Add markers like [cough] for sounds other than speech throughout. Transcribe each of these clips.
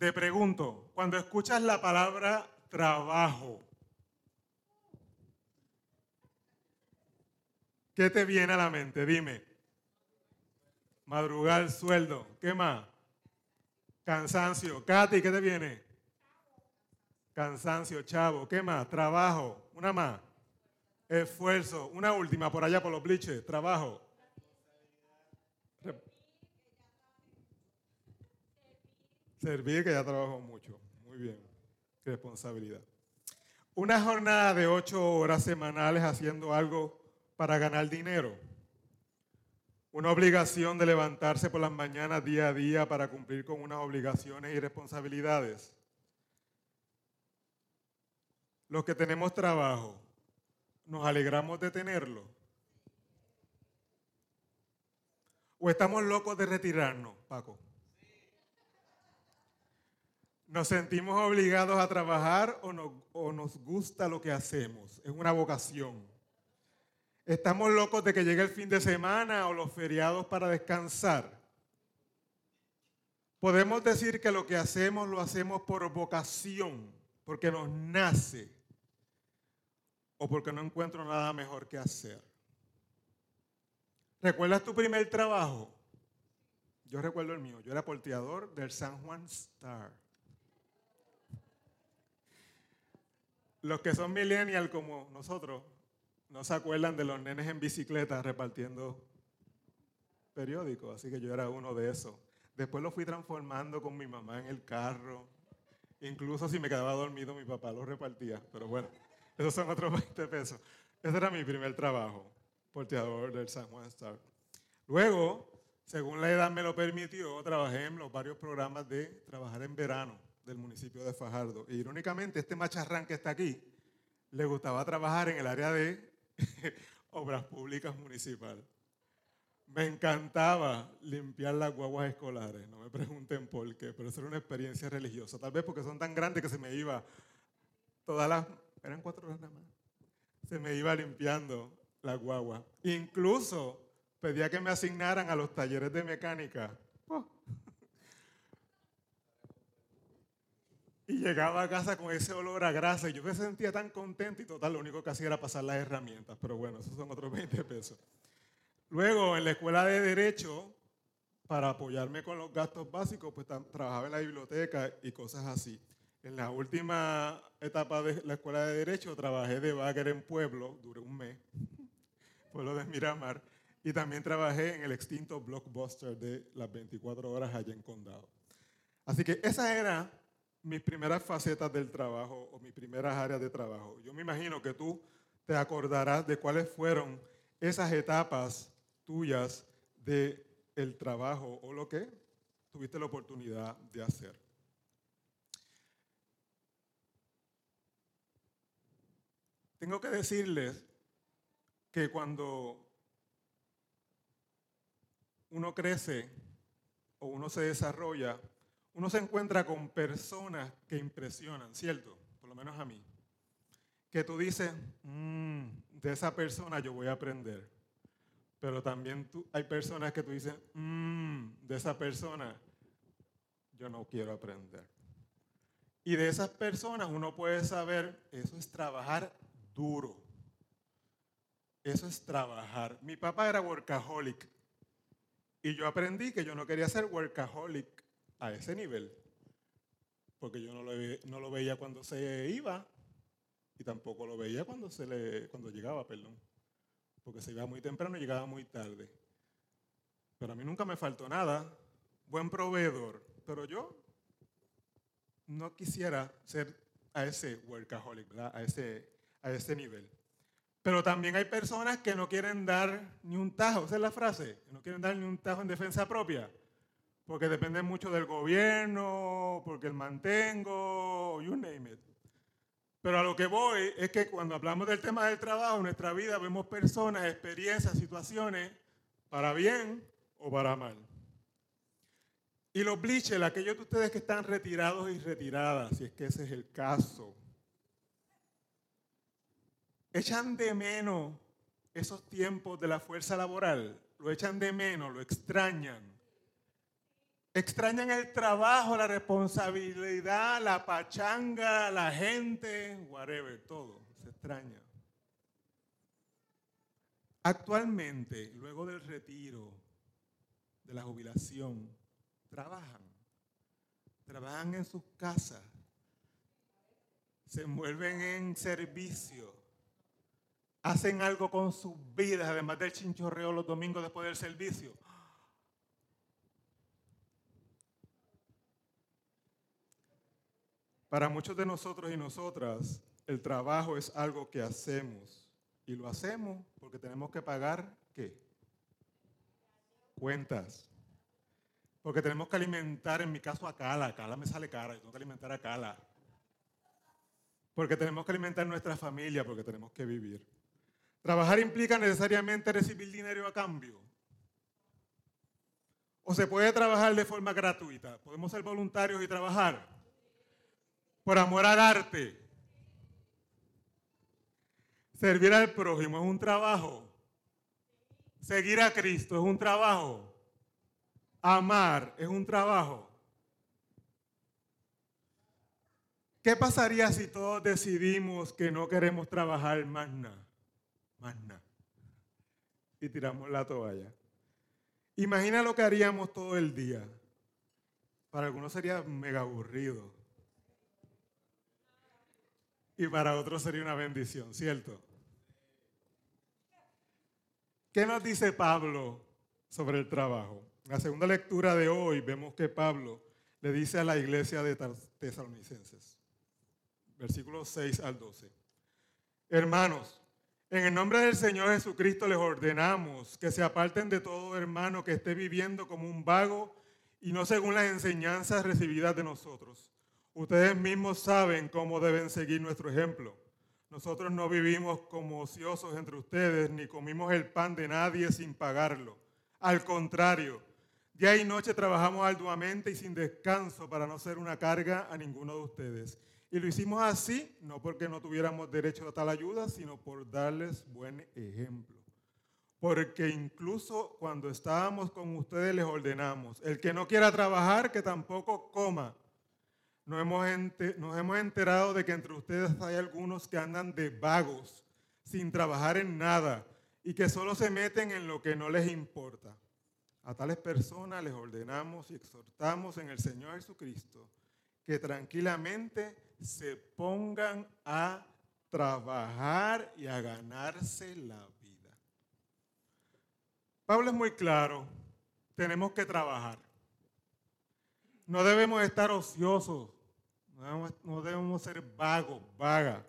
Te pregunto, cuando escuchas la palabra trabajo, ¿qué te viene a la mente? Dime. Madrugar, sueldo. ¿Qué más? Cansancio. Katy, ¿qué te viene? Cansancio, chavo. ¿Qué más? Trabajo. Una más. Esfuerzo. Una última por allá por los bliches. Trabajo. Servir, que ya trabajo mucho. Muy bien. Responsabilidad. Una jornada de ocho horas semanales haciendo algo para ganar dinero. Una obligación de levantarse por las mañanas día a día para cumplir con unas obligaciones y responsabilidades. Los que tenemos trabajo, ¿nos alegramos de tenerlo? ¿O estamos locos de retirarnos, Paco? ¿Nos sentimos obligados a trabajar o, nos gusta lo que hacemos? Es una vocación. ¿Estamos locos de que llegue el fin de semana o los feriados para descansar? Podemos decir que lo que hacemos lo hacemos por vocación, porque nos nace o porque no encuentro nada mejor que hacer. ¿Recuerdas tu primer trabajo? Yo recuerdo el mío. Yo era porteador del San Juan Star. Los que son millennial como nosotros no se acuerdan de los nenes en bicicleta repartiendo periódicos, así que yo era uno de esos. Después lo fui transformando con mi mamá en el carro. Incluso si me quedaba dormido, mi papá lo repartía. Pero bueno, esos son otros [laughs] 20 pesos. Ese era mi primer trabajo, porteador del San Juan Star. Luego, según la edad me lo permitió, trabajé en los varios programas de trabajar en verano del municipio de Fajardo. E irónicamente, este macharrán que está aquí le gustaba trabajar en el área de [laughs] obras públicas municipal. Me encantaba limpiar las guaguas escolares, no me pregunten por qué, pero eso era una experiencia religiosa. Tal vez porque son tan grandes que se me iba todas las, eran cuatro horas nada más, se me iba limpiando la guagua. Incluso pedía que me asignaran a los talleres de mecánica. Y llegaba a casa con ese olor a grasa y yo me sentía tan contento y total, lo único que hacía era pasar las herramientas, pero bueno, esos son otros [laughs] 20 pesos. Luego, en la escuela de Derecho, para apoyarme con los gastos básicos, pues trabajaba en la biblioteca y cosas así. En la última etapa de la escuela de Derecho, trabajé de bagger en Pueblo, duré un mes, [laughs] Pueblo de Miramar, y también trabajé en el extinto Blockbuster de las 24 horas allá en Condado. Así que esa era mis primeras facetas del trabajo o mis primeras áreas de trabajo. Yo me imagino que tú te acordarás de cuáles fueron esas etapas tuyas de el trabajo o lo que tuviste la oportunidad de hacer. Tengo que decirles que cuando uno crece o uno se desarrolla, uno se encuentra con personas que impresionan, ¿cierto? Por lo menos a mí. Que tú dices, mm, de esa persona yo voy a aprender. Pero también tú, hay personas que tú dices, mm, de esa persona yo no quiero aprender. Y de esas personas uno puede saber, eso es trabajar duro. Eso es trabajar. Mi papá era workaholic. Y yo aprendí que yo no quería ser workaholic a ese nivel, porque yo no lo, no lo veía cuando se iba y tampoco lo veía cuando, se le, cuando llegaba, perdón, porque se iba muy temprano y llegaba muy tarde. Pero a mí nunca me faltó nada, buen proveedor, pero yo no quisiera ser a ese workaholic, A, ese, a ese nivel. Pero también hay personas que no quieren dar ni un tajo, esa es la frase, no quieren dar ni un tajo en defensa propia porque depende mucho del gobierno, porque el mantengo, you name it. Pero a lo que voy es que cuando hablamos del tema del trabajo, en nuestra vida vemos personas, experiencias, situaciones, para bien o para mal. Y los bleachers, aquellos de ustedes que están retirados y retiradas, si es que ese es el caso, echan de menos esos tiempos de la fuerza laboral, lo echan de menos, lo extrañan. Extrañan el trabajo, la responsabilidad, la pachanga, la gente, whatever, todo. Se extraña. Actualmente, luego del retiro, de la jubilación, trabajan. Trabajan en sus casas. Se envuelven en servicio. Hacen algo con sus vidas, además del chinchorreo los domingos después del servicio. Para muchos de nosotros y nosotras, el trabajo es algo que hacemos. Y lo hacemos porque tenemos que pagar, ¿qué? Cuentas. Porque tenemos que alimentar, en mi caso, a Cala. Cala me sale cara, yo tengo que alimentar a Cala. Porque tenemos que alimentar nuestra familia, porque tenemos que vivir. Trabajar implica necesariamente recibir dinero a cambio. O se puede trabajar de forma gratuita. Podemos ser voluntarios y trabajar por amor al arte. Servir al prójimo es un trabajo. Seguir a Cristo es un trabajo. Amar es un trabajo. ¿Qué pasaría si todos decidimos que no queremos trabajar más nada? Más nada. Y tiramos la toalla. Imagina lo que haríamos todo el día. Para algunos sería mega aburrido y para otros sería una bendición, ¿cierto? ¿Qué nos dice Pablo sobre el trabajo? En la segunda lectura de hoy vemos que Pablo le dice a la iglesia de tesalonicenses, versículos 6 al 12, hermanos, en el nombre del Señor Jesucristo les ordenamos que se aparten de todo hermano que esté viviendo como un vago y no según las enseñanzas recibidas de nosotros Ustedes mismos saben cómo deben seguir nuestro ejemplo. Nosotros no vivimos como ociosos entre ustedes, ni comimos el pan de nadie sin pagarlo. Al contrario, día y noche trabajamos arduamente y sin descanso para no ser una carga a ninguno de ustedes. Y lo hicimos así, no porque no tuviéramos derecho a tal ayuda, sino por darles buen ejemplo. Porque incluso cuando estábamos con ustedes les ordenamos, el que no quiera trabajar, que tampoco coma nos hemos, enterado de que entre ustedes hay algunos que andan de vagos, sin trabajar en nada, y que solo se meten en lo que no les importa. A tales personas les ordenamos y exhortamos en el Señor Jesucristo que tranquilamente se pongan a trabajar y a ganarse la vida. Pablo es muy claro, tenemos que trabajar. No debemos estar ociosos no debemos, ser vagos, vagas.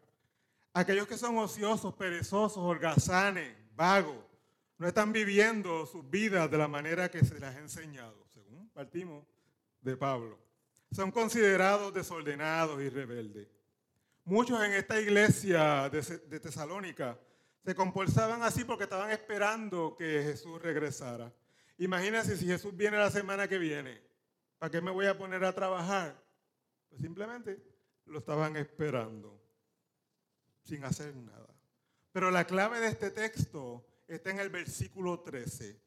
Aquellos que son ociosos, perezosos, holgazanes, vagos, no están viviendo sus vidas de la manera que se les ha enseñado, según partimos de Pablo. Son considerados desordenados y rebeldes. Muchos en esta iglesia de, Tesalónica se comportaban así porque estaban esperando que Jesús regresara. Imagínense si Jesús viene la semana que viene. ¿Para qué me voy a poner a trabajar? Pues simplemente lo estaban esperando, sin hacer nada. Pero la clave de este texto está en el versículo 13.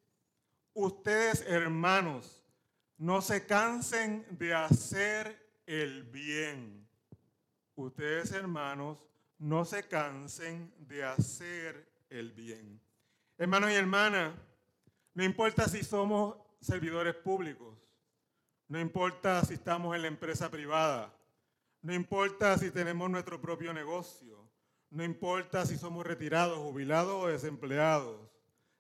Ustedes, hermanos, no se cansen de hacer el bien. Ustedes, hermanos, no se cansen de hacer el bien. Hermanos y hermanas, no importa si somos servidores públicos, no importa si estamos en la empresa privada. No importa si tenemos nuestro propio negocio. No importa si somos retirados, jubilados o desempleados.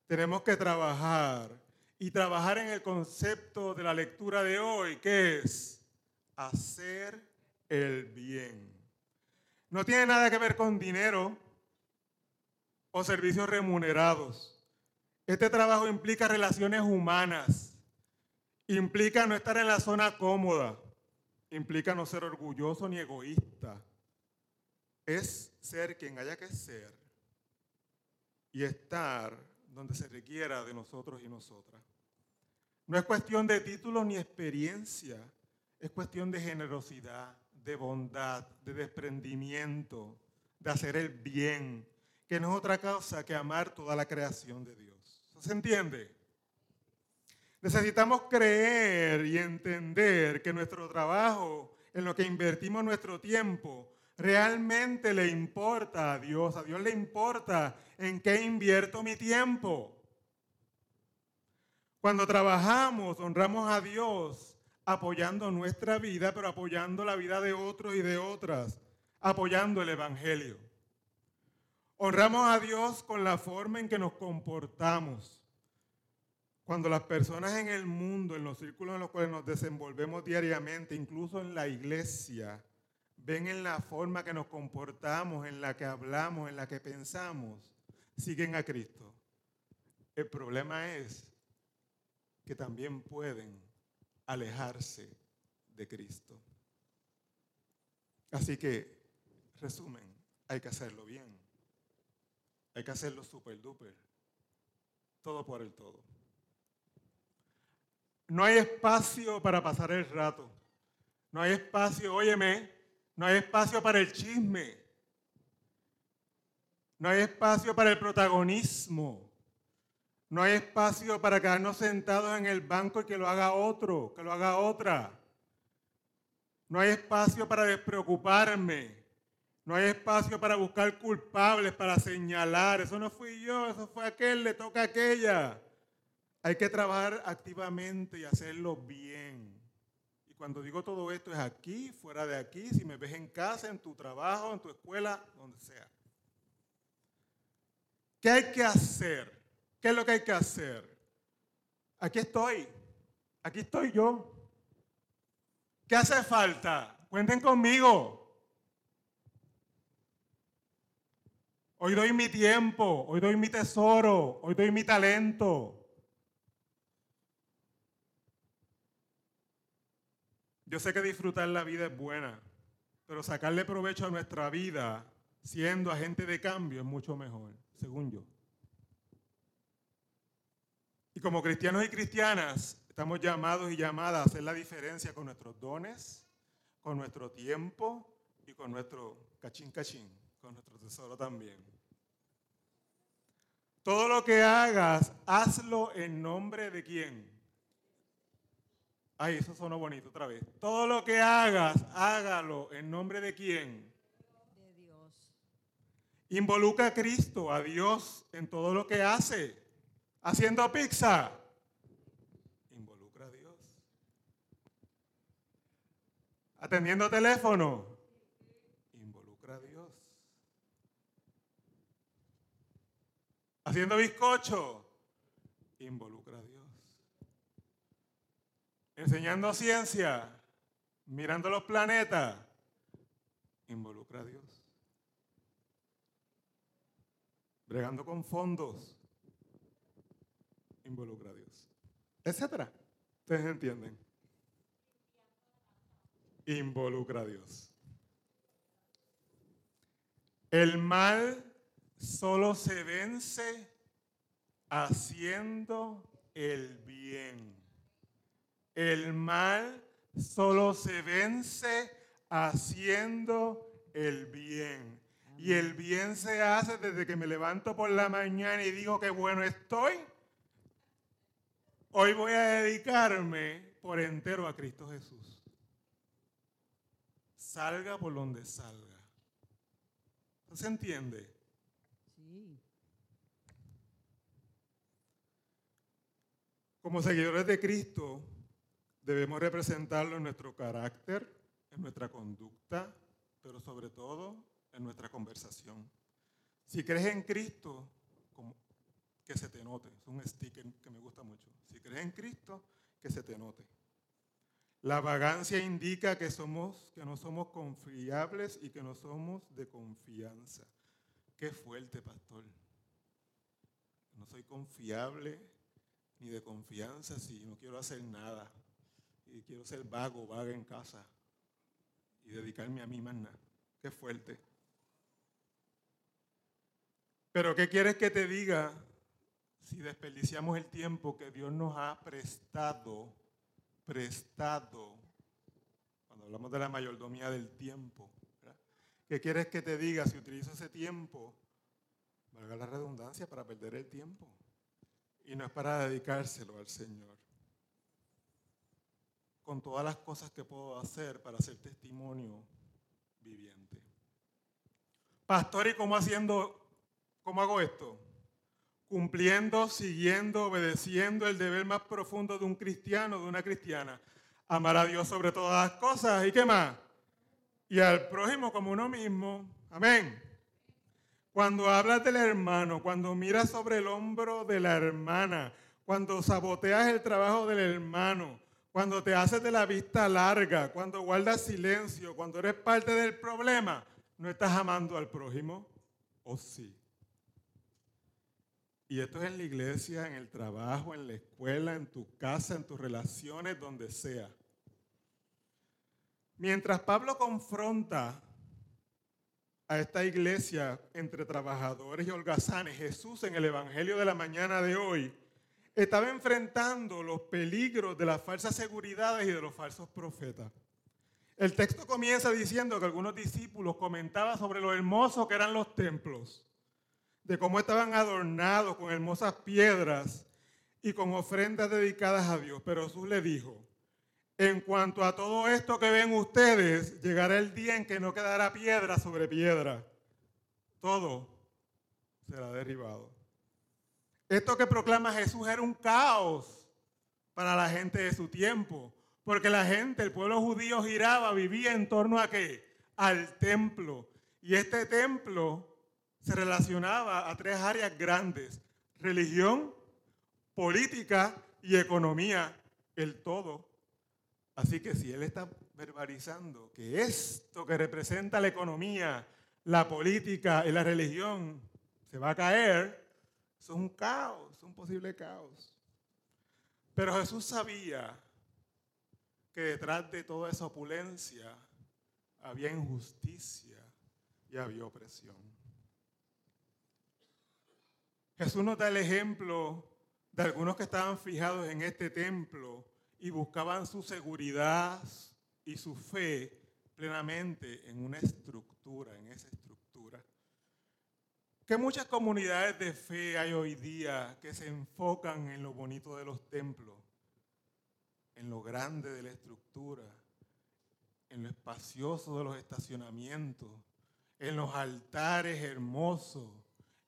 Tenemos que trabajar y trabajar en el concepto de la lectura de hoy, que es hacer el bien. No tiene nada que ver con dinero o servicios remunerados. Este trabajo implica relaciones humanas Implica no estar en la zona cómoda. Implica no ser orgulloso ni egoísta. Es ser quien haya que ser y estar donde se requiera de nosotros y nosotras. No es cuestión de títulos ni experiencia, es cuestión de generosidad, de bondad, de desprendimiento, de hacer el bien, que no es otra cosa que amar toda la creación de Dios. ¿Se entiende? Necesitamos creer y entender que nuestro trabajo, en lo que invertimos nuestro tiempo, realmente le importa a Dios. A Dios le importa en qué invierto mi tiempo. Cuando trabajamos, honramos a Dios apoyando nuestra vida, pero apoyando la vida de otros y de otras, apoyando el Evangelio. Honramos a Dios con la forma en que nos comportamos. Cuando las personas en el mundo, en los círculos en los cuales nos desenvolvemos diariamente, incluso en la iglesia, ven en la forma que nos comportamos, en la que hablamos, en la que pensamos, siguen a Cristo. El problema es que también pueden alejarse de Cristo. Así que, resumen, hay que hacerlo bien. Hay que hacerlo super duper. Todo por el todo. No hay espacio para pasar el rato. No hay espacio, óyeme, no hay espacio para el chisme. No hay espacio para el protagonismo. No hay espacio para quedarnos sentados en el banco y que lo haga otro, que lo haga otra. No hay espacio para despreocuparme. No hay espacio para buscar culpables, para señalar. Eso no fui yo, eso fue aquel, le toca a aquella. Hay que trabajar activamente y hacerlo bien. Y cuando digo todo esto es aquí, fuera de aquí, si me ves en casa, en tu trabajo, en tu escuela, donde sea. ¿Qué hay que hacer? ¿Qué es lo que hay que hacer? Aquí estoy. Aquí estoy yo. ¿Qué hace falta? Cuenten conmigo. Hoy doy mi tiempo, hoy doy mi tesoro, hoy doy mi talento. Yo sé que disfrutar la vida es buena, pero sacarle provecho a nuestra vida siendo agente de cambio es mucho mejor, según yo. Y como cristianos y cristianas, estamos llamados y llamadas a hacer la diferencia con nuestros dones, con nuestro tiempo y con nuestro cachín cachín, con nuestro tesoro también. Todo lo que hagas, hazlo en nombre de quién. Ay, eso sonó bonito otra vez. Todo lo que hagas, hágalo en nombre de quién. De Dios. Involucra a Cristo, a Dios, en todo lo que hace haciendo pizza. Involucra a Dios. Atendiendo teléfono. Involucra a Dios. Haciendo bizcocho. Involucra a Dios. Enseñando ciencia. Mirando los planetas. Involucra a Dios. Bregando con fondos involucra a Dios. Etcétera. Ustedes entienden. Involucra a Dios. El mal solo se vence haciendo el bien. El mal solo se vence haciendo el bien. Y el bien se hace desde que me levanto por la mañana y digo que bueno estoy Hoy voy a dedicarme por entero a Cristo Jesús. Salga por donde salga. ¿Se entiende? Sí. Como seguidores de Cristo, debemos representarlo en nuestro carácter, en nuestra conducta, pero sobre todo en nuestra conversación. Si crees en Cristo, como que se te note. Es un sticker que me gusta mucho. Si crees en Cristo, que se te note. La vagancia indica que, somos, que no somos confiables y que no somos de confianza. Qué fuerte, pastor. No soy confiable ni de confianza si no quiero hacer nada. Y quiero ser vago, vaga en casa. Y dedicarme a mí más nada. Qué fuerte. Pero ¿qué quieres que te diga si desperdiciamos el tiempo que Dios nos ha prestado, prestado, cuando hablamos de la mayordomía del tiempo, ¿qué quieres que te diga si utilizo ese tiempo? Valga la redundancia para perder el tiempo. Y no es para dedicárselo al Señor. Con todas las cosas que puedo hacer para ser testimonio viviente. Pastor, ¿y cómo haciendo, cómo hago esto? Cumpliendo, siguiendo, obedeciendo el deber más profundo de un cristiano, de una cristiana. Amar a Dios sobre todas las cosas. ¿Y qué más? Y al prójimo como uno mismo. Amén. Cuando hablas del hermano, cuando miras sobre el hombro de la hermana, cuando saboteas el trabajo del hermano, cuando te haces de la vista larga, cuando guardas silencio, cuando eres parte del problema, no estás amando al prójimo, ¿o sí? Y esto es en la iglesia, en el trabajo, en la escuela, en tu casa, en tus relaciones, donde sea. Mientras Pablo confronta a esta iglesia entre trabajadores y holgazanes, Jesús en el Evangelio de la mañana de hoy estaba enfrentando los peligros de las falsas seguridades y de los falsos profetas. El texto comienza diciendo que algunos discípulos comentaban sobre lo hermoso que eran los templos, de cómo estaban adornados con hermosas piedras y con ofrendas dedicadas a Dios. Pero Jesús le dijo, en cuanto a todo esto que ven ustedes, llegará el día en que no quedará piedra sobre piedra. Todo será derribado. Esto que proclama Jesús era un caos para la gente de su tiempo, porque la gente, el pueblo judío giraba, vivía en torno a qué? Al templo. Y este templo se relacionaba a tres áreas grandes, religión, política y economía, el todo. Así que si él está verbalizando que esto que representa la economía, la política y la religión se va a caer, es un caos, un posible caos. Pero Jesús sabía que detrás de toda esa opulencia había injusticia y había opresión. Jesús nos da el ejemplo de algunos que estaban fijados en este templo y buscaban su seguridad y su fe plenamente en una estructura, en esa estructura que muchas comunidades de fe hay hoy día que se enfocan en lo bonito de los templos, en lo grande de la estructura, en lo espacioso de los estacionamientos, en los altares hermosos,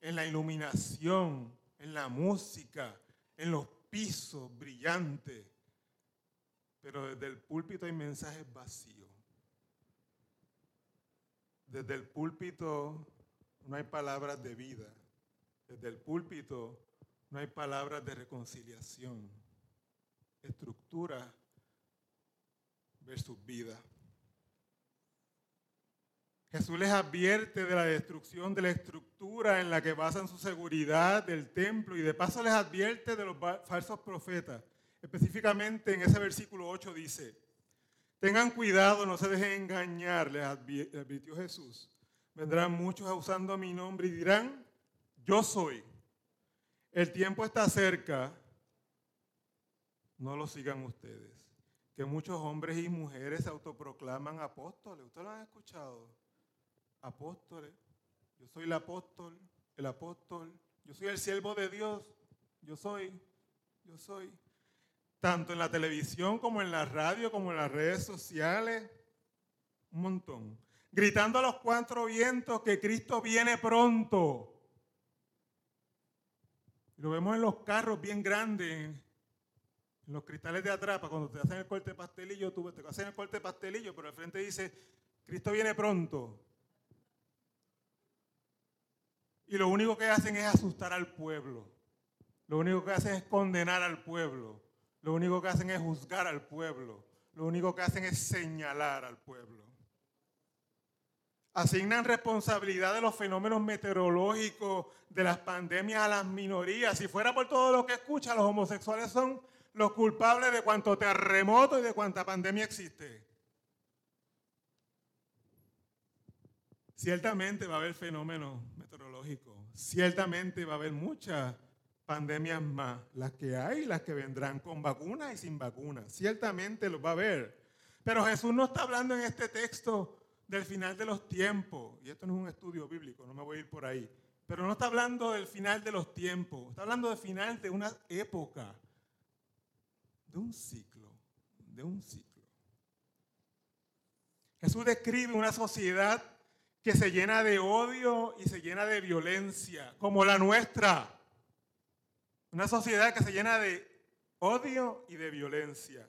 en la iluminación, en la música, en los pisos brillantes. Pero desde el púlpito hay mensajes vacíos. Desde el púlpito no hay palabras de vida. Desde el púlpito no hay palabras de reconciliación. Estructura versus vida. Jesús les advierte de la destrucción de la estructura en la que basan su seguridad del templo y de paso les advierte de los falsos profetas. Específicamente en ese versículo 8 dice, tengan cuidado, no se dejen engañar, les advirtió Jesús. Vendrán muchos usando mi nombre y dirán, yo soy. El tiempo está cerca. No lo sigan ustedes. Que muchos hombres y mujeres se autoproclaman apóstoles. ¿Ustedes lo han escuchado? Apóstoles. Yo soy el apóstol, el apóstol. Yo soy el siervo de Dios. Yo soy, yo soy. Tanto en la televisión como en la radio, como en las redes sociales. Un montón gritando a los cuatro vientos que Cristo viene pronto. Lo vemos en los carros bien grandes, en los cristales de atrás, cuando te hacen el corte de pastelillo, tú te hacen el corte de pastelillo, pero al frente dice, Cristo viene pronto. Y lo único que hacen es asustar al pueblo. Lo único que hacen es condenar al pueblo. Lo único que hacen es juzgar al pueblo. Lo único que hacen es señalar al pueblo asignan responsabilidad de los fenómenos meteorológicos, de las pandemias a las minorías. Si fuera por todo lo que escucha, los homosexuales son los culpables de cuanto terremoto y de cuánta pandemia existe. Ciertamente va a haber fenómenos meteorológicos, ciertamente va a haber muchas pandemias más, las que hay las que vendrán con vacunas y sin vacunas, ciertamente los va a haber. Pero Jesús no está hablando en este texto del final de los tiempos, y esto no es un estudio bíblico, no me voy a ir por ahí, pero no está hablando del final de los tiempos, está hablando del final de una época, de un ciclo, de un ciclo. Jesús describe una sociedad que se llena de odio y se llena de violencia, como la nuestra. Una sociedad que se llena de odio y de violencia.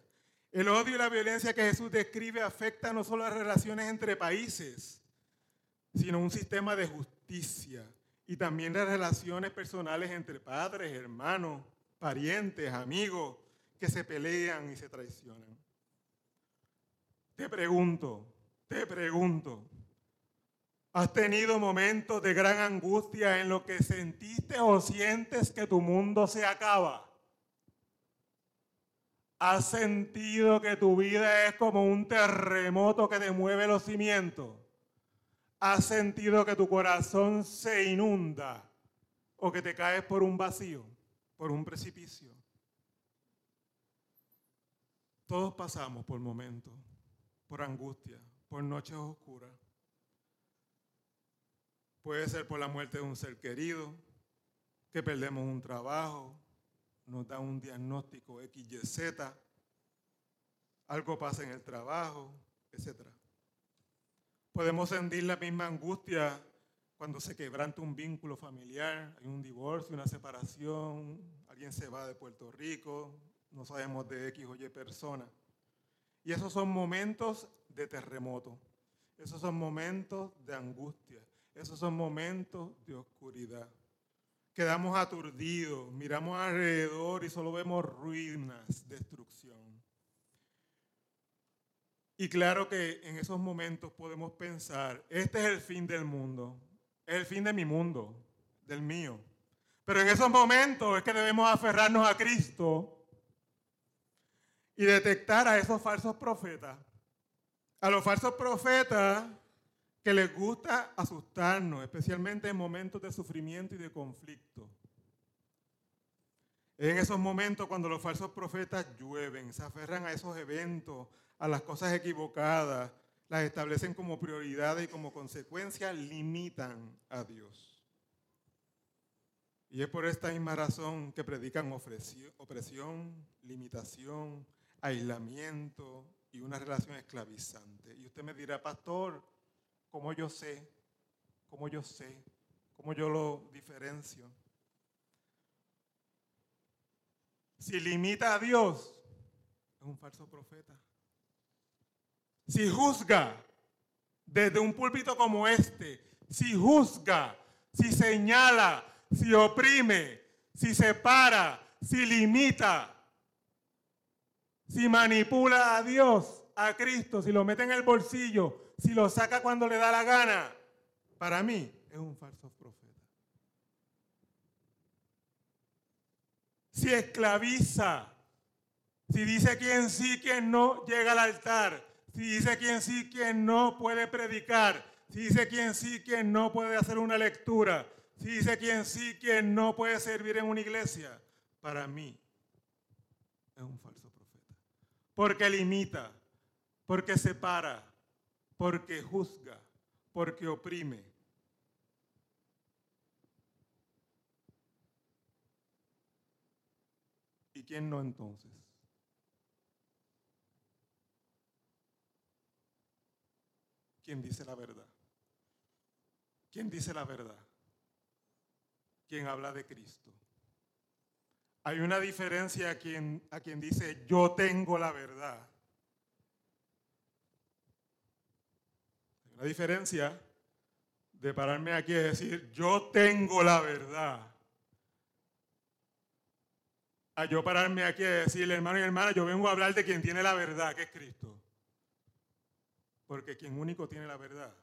El odio y la violencia que Jesús describe afecta no solo las relaciones entre países, sino un sistema de justicia y también las relaciones personales entre padres, hermanos, parientes, amigos, que se pelean y se traicionan. Te pregunto, te pregunto, ¿has tenido momentos de gran angustia en lo que sentiste o sientes que tu mundo se acaba? ¿Has sentido que tu vida es como un terremoto que te mueve los cimientos? ¿Has sentido que tu corazón se inunda o que te caes por un vacío, por un precipicio? Todos pasamos por momentos, por angustia, por noches oscuras. Puede ser por la muerte de un ser querido, que perdemos un trabajo, nos da un diagnóstico XYZ, algo pasa en el trabajo, etc. Podemos sentir la misma angustia cuando se quebranta un vínculo familiar, hay un divorcio, una separación, alguien se va de Puerto Rico, no sabemos de X o Y persona. Y esos son momentos de terremoto, esos son momentos de angustia, esos son momentos de oscuridad quedamos aturdidos, miramos alrededor y solo vemos ruinas, destrucción. Y claro que en esos momentos podemos pensar, este es el fin del mundo, es el fin de mi mundo, del mío. Pero en esos momentos es que debemos aferrarnos a Cristo y detectar a esos falsos profetas. A los falsos profetas que les gusta asustarnos, especialmente en momentos de sufrimiento y de conflicto. En esos momentos cuando los falsos profetas llueven, se aferran a esos eventos, a las cosas equivocadas, las establecen como prioridades y como consecuencia limitan a Dios. Y es por esta misma razón que predican opresión, limitación, aislamiento y una relación esclavizante. Y usted me dirá, pastor, ¿Cómo yo sé? ¿Cómo yo sé? ¿Cómo yo lo diferencio? Si limita a Dios, es un falso profeta. Si juzga desde un púlpito como este, si juzga, si señala, si oprime, si separa, si limita, si manipula a Dios, a Cristo, si lo mete en el bolsillo, si lo saca cuando le da la gana, para mí es un falso profeta. Si esclaviza, si dice quién sí, quién no llega al altar, si dice quién sí, quién no puede predicar, si dice quién sí, quién no puede hacer una lectura, si dice quién sí, quién no puede servir en una iglesia, para mí es un falso profeta. Porque limita, porque separa, porque juzga, porque oprime. ¿Y quién no entonces? ¿Quién dice la verdad? ¿Quién dice la verdad? ¿Quién habla de Cristo? Hay una diferencia a quien, a quien dice yo tengo la verdad La diferencia de pararme aquí y decir, yo tengo la verdad. A yo pararme aquí y decirle, hermano y hermana, yo vengo a hablar de quien tiene la verdad, que es Cristo. Porque quien único tiene la verdad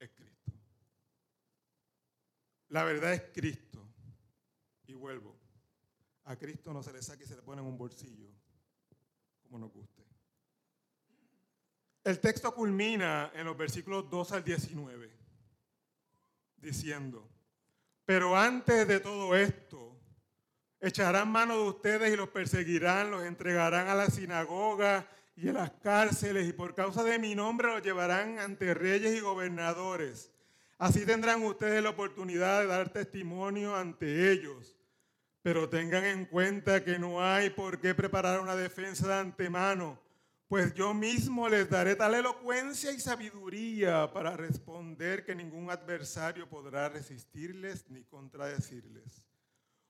es Cristo. La verdad es Cristo. Y vuelvo. A Cristo no se le saca y se le pone en un bolsillo, como nos guste. El texto culmina en los versículos 2 al 19, diciendo, pero antes de todo esto, echarán mano de ustedes y los perseguirán, los entregarán a la sinagoga y a las cárceles y por causa de mi nombre los llevarán ante reyes y gobernadores. Así tendrán ustedes la oportunidad de dar testimonio ante ellos. Pero tengan en cuenta que no hay por qué preparar una defensa de antemano Pues yo mismo les daré tal elocuencia y sabiduría para responder que ningún adversario podrá resistirles ni contradecirles.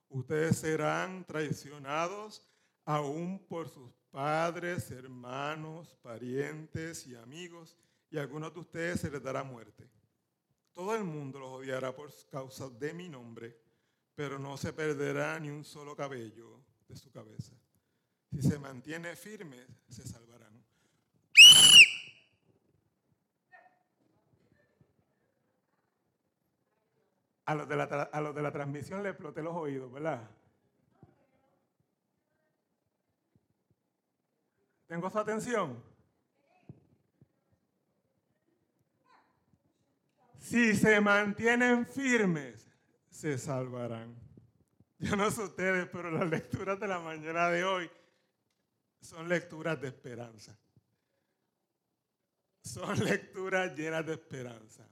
Ustedes serán traicionados aún por sus padres, hermanos, parientes y amigos, y a algunos de ustedes se les dará muerte. Todo el mundo los odiará por causa de mi nombre, pero no se perderá ni un solo cabello de su cabeza. Si se mantiene firme, se salvarán. A los, de la, a los de la transmisión le exploté los oídos, ¿verdad? ¿Tengo su atención? Si se mantienen firmes, se salvarán. Yo no sé ustedes, pero las lecturas de la mañana de hoy son lecturas de esperanza. Son [laughs] lecturas llenas de esperanza.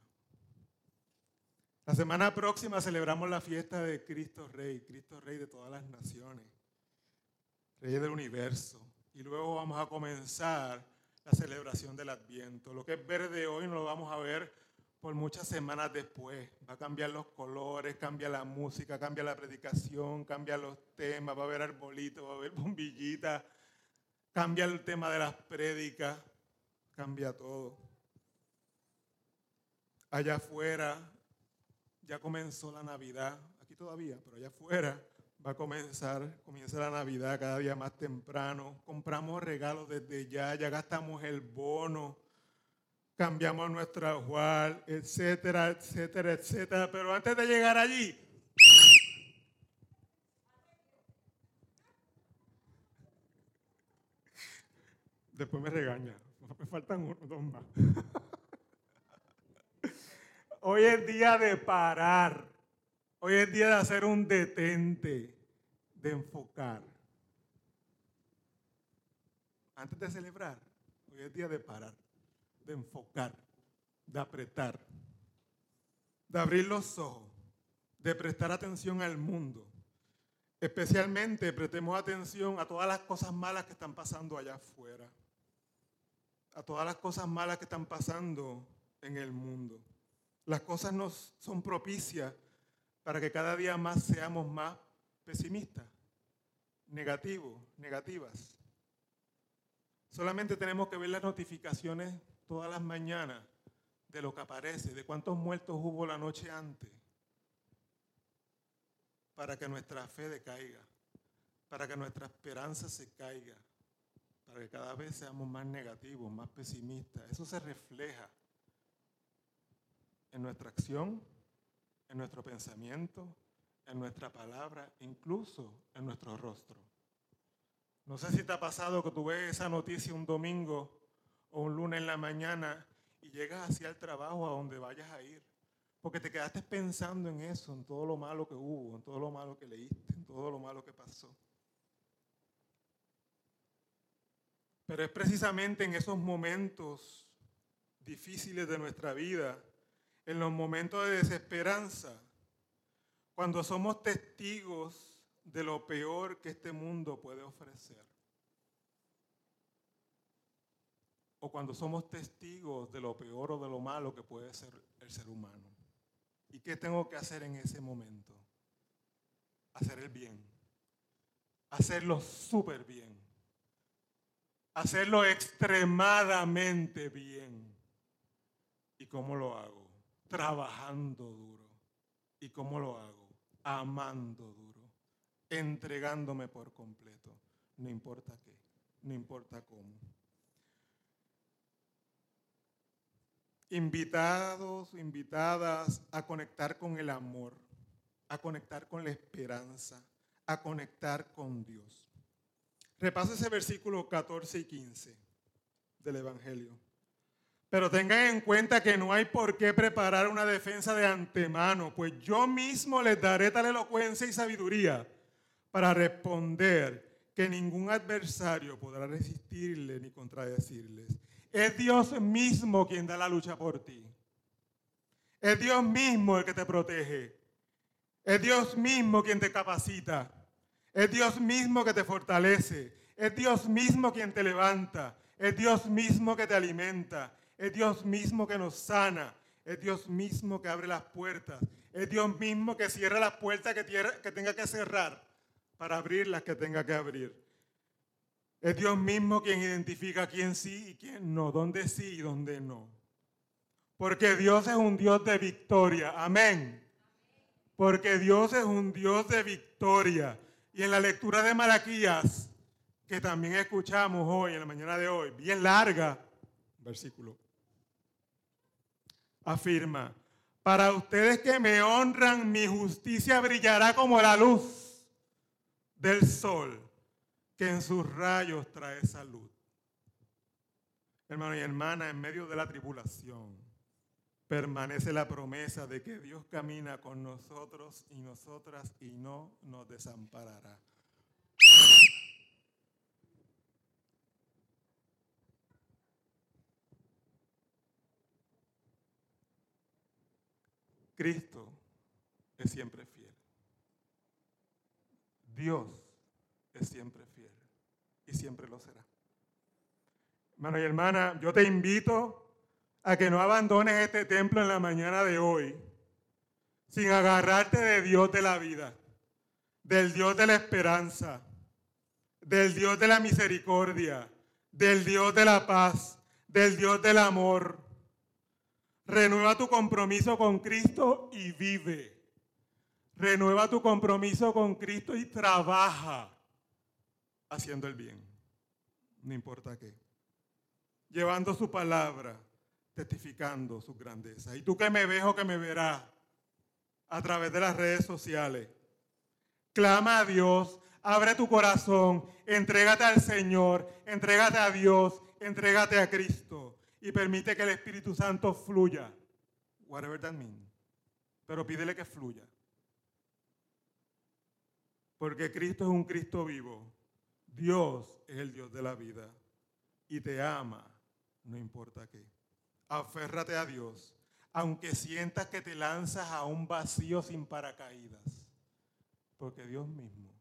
La semana próxima celebramos la fiesta de Cristo Rey, Cristo Rey de todas las naciones, Rey del universo. Y luego vamos a comenzar la celebración del Adviento. Lo que es verde hoy no lo vamos a ver por muchas semanas después. Va a cambiar los colores, cambia la música, cambia la predicación, cambia los temas, va a haber arbolitos, va a haber [laughs] bombillitas, cambia el tema de las prédicas, cambia todo. Allá afuera ya comenzó la Navidad, aquí todavía, pero allá afuera va a comenzar, comienza la Navidad cada día más temprano, compramos regalos desde ya, ya gastamos el bono, cambiamos nuestra ajuar, etcétera, etcétera, etcétera, pero antes de llegar allí, después me regaña, [laughs] me faltan uno, dos más. [laughs] Hoy es día de parar. Hoy es día de hacer un detente, de enfocar. Antes de celebrar, hoy es día de parar, de enfocar, de apretar, de abrir los ojos, de prestar atención al mundo. Especialmente prestemos atención a todas las cosas malas que están pasando allá afuera, a todas las cosas malas que están pasando en el mundo. Las cosas nos son propicias para que cada día más seamos más pesimistas, negativos, negativas. Solamente tenemos que ver las notificaciones todas las mañanas de lo que aparece, de cuántos muertos hubo la noche antes, para que nuestra fe decaiga, para que nuestra esperanza se caiga, para que cada vez seamos más negativos, más pesimistas. Eso se refleja en nuestra acción, en nuestro pensamiento, en nuestra palabra, incluso en nuestro rostro. No sé si te ha pasado que tú ves esa noticia un domingo o un lunes en la mañana y llegas hacia el trabajo a donde vayas a ir, porque te quedaste pensando en eso, en todo lo malo que hubo, en todo lo malo que leíste, en todo lo malo que pasó. Pero es precisamente en esos momentos difíciles de nuestra vida en los momentos de desesperanza, cuando somos testigos de lo peor que este mundo puede ofrecer. O cuando somos testigos de lo peor o de lo malo que puede ser el ser humano. ¿Y qué tengo que hacer en ese momento? Hacer el bien. Hacerlo súper bien. Hacerlo extremadamente bien. ¿Y cómo lo hago? Trabajando duro. ¿Y cómo lo hago? Amando duro, entregándome por completo, no importa qué, no importa cómo. Invitados, invitadas a conectar con el amor, a conectar con la esperanza, a conectar con Dios. Repasa ese versículo 14 y 15 del Evangelio. Pero tengan en cuenta que no hay por qué preparar una defensa de antemano, pues yo mismo les daré tal elocuencia y sabiduría para responder que ningún adversario podrá resistirle ni contradecirles. Es Dios mismo quien da la lucha por ti. Es Dios mismo el que te protege. Es Dios mismo quien te capacita. Es Dios mismo que te fortalece. Es Dios mismo quien te levanta. Es Dios mismo que te alimenta. Es Dios mismo que nos sana. Es Dios mismo que abre las puertas. Es Dios mismo que cierra las puertas que, tenga que cerrar para abrir las que tenga que abrir. Es Dios mismo quien identifica quién sí y quién no, dónde sí y dónde no. Porque Dios es un Dios de victoria. Amén. Porque Dios es un Dios de victoria. Y en la lectura de Malaquías, que también escuchamos hoy, en la mañana de hoy, bien larga, versículo, afirma, para ustedes que me honran, mi justicia brillará como la luz del sol, que en sus rayos trae salud. Hermano y hermana, en medio de la tribulación, permanece la promesa de que Dios camina con nosotros y nosotras y no nos desamparará. Cristo es siempre fiel. Dios es siempre fiel y siempre lo será. Hermano y hermana, yo te invito a que no abandones este templo en la mañana de hoy sin agarrarte de Dios de la vida, del Dios de la esperanza, del Dios de la misericordia, del Dios de la paz, del Dios del amor. Renueva tu compromiso con Cristo y vive. Renueva tu compromiso con Cristo y trabaja haciendo el bien. No importa qué. Llevando su palabra testificando su grandeza. Y tú que me ves o que me verás a través de las redes sociales, clama a Dios, abre tu corazón, entrégate al Señor, entrégate a Dios, entrégate a Cristo y permite que el Espíritu Santo fluya. Whatever that means. Pero pídele que fluya. Porque Cristo es un Cristo vivo. Dios es el Dios de la vida y te ama, no importa qué aférrate a Dios, aunque sientas que te lanzas a un vacío sin paracaídas, porque Dios mismo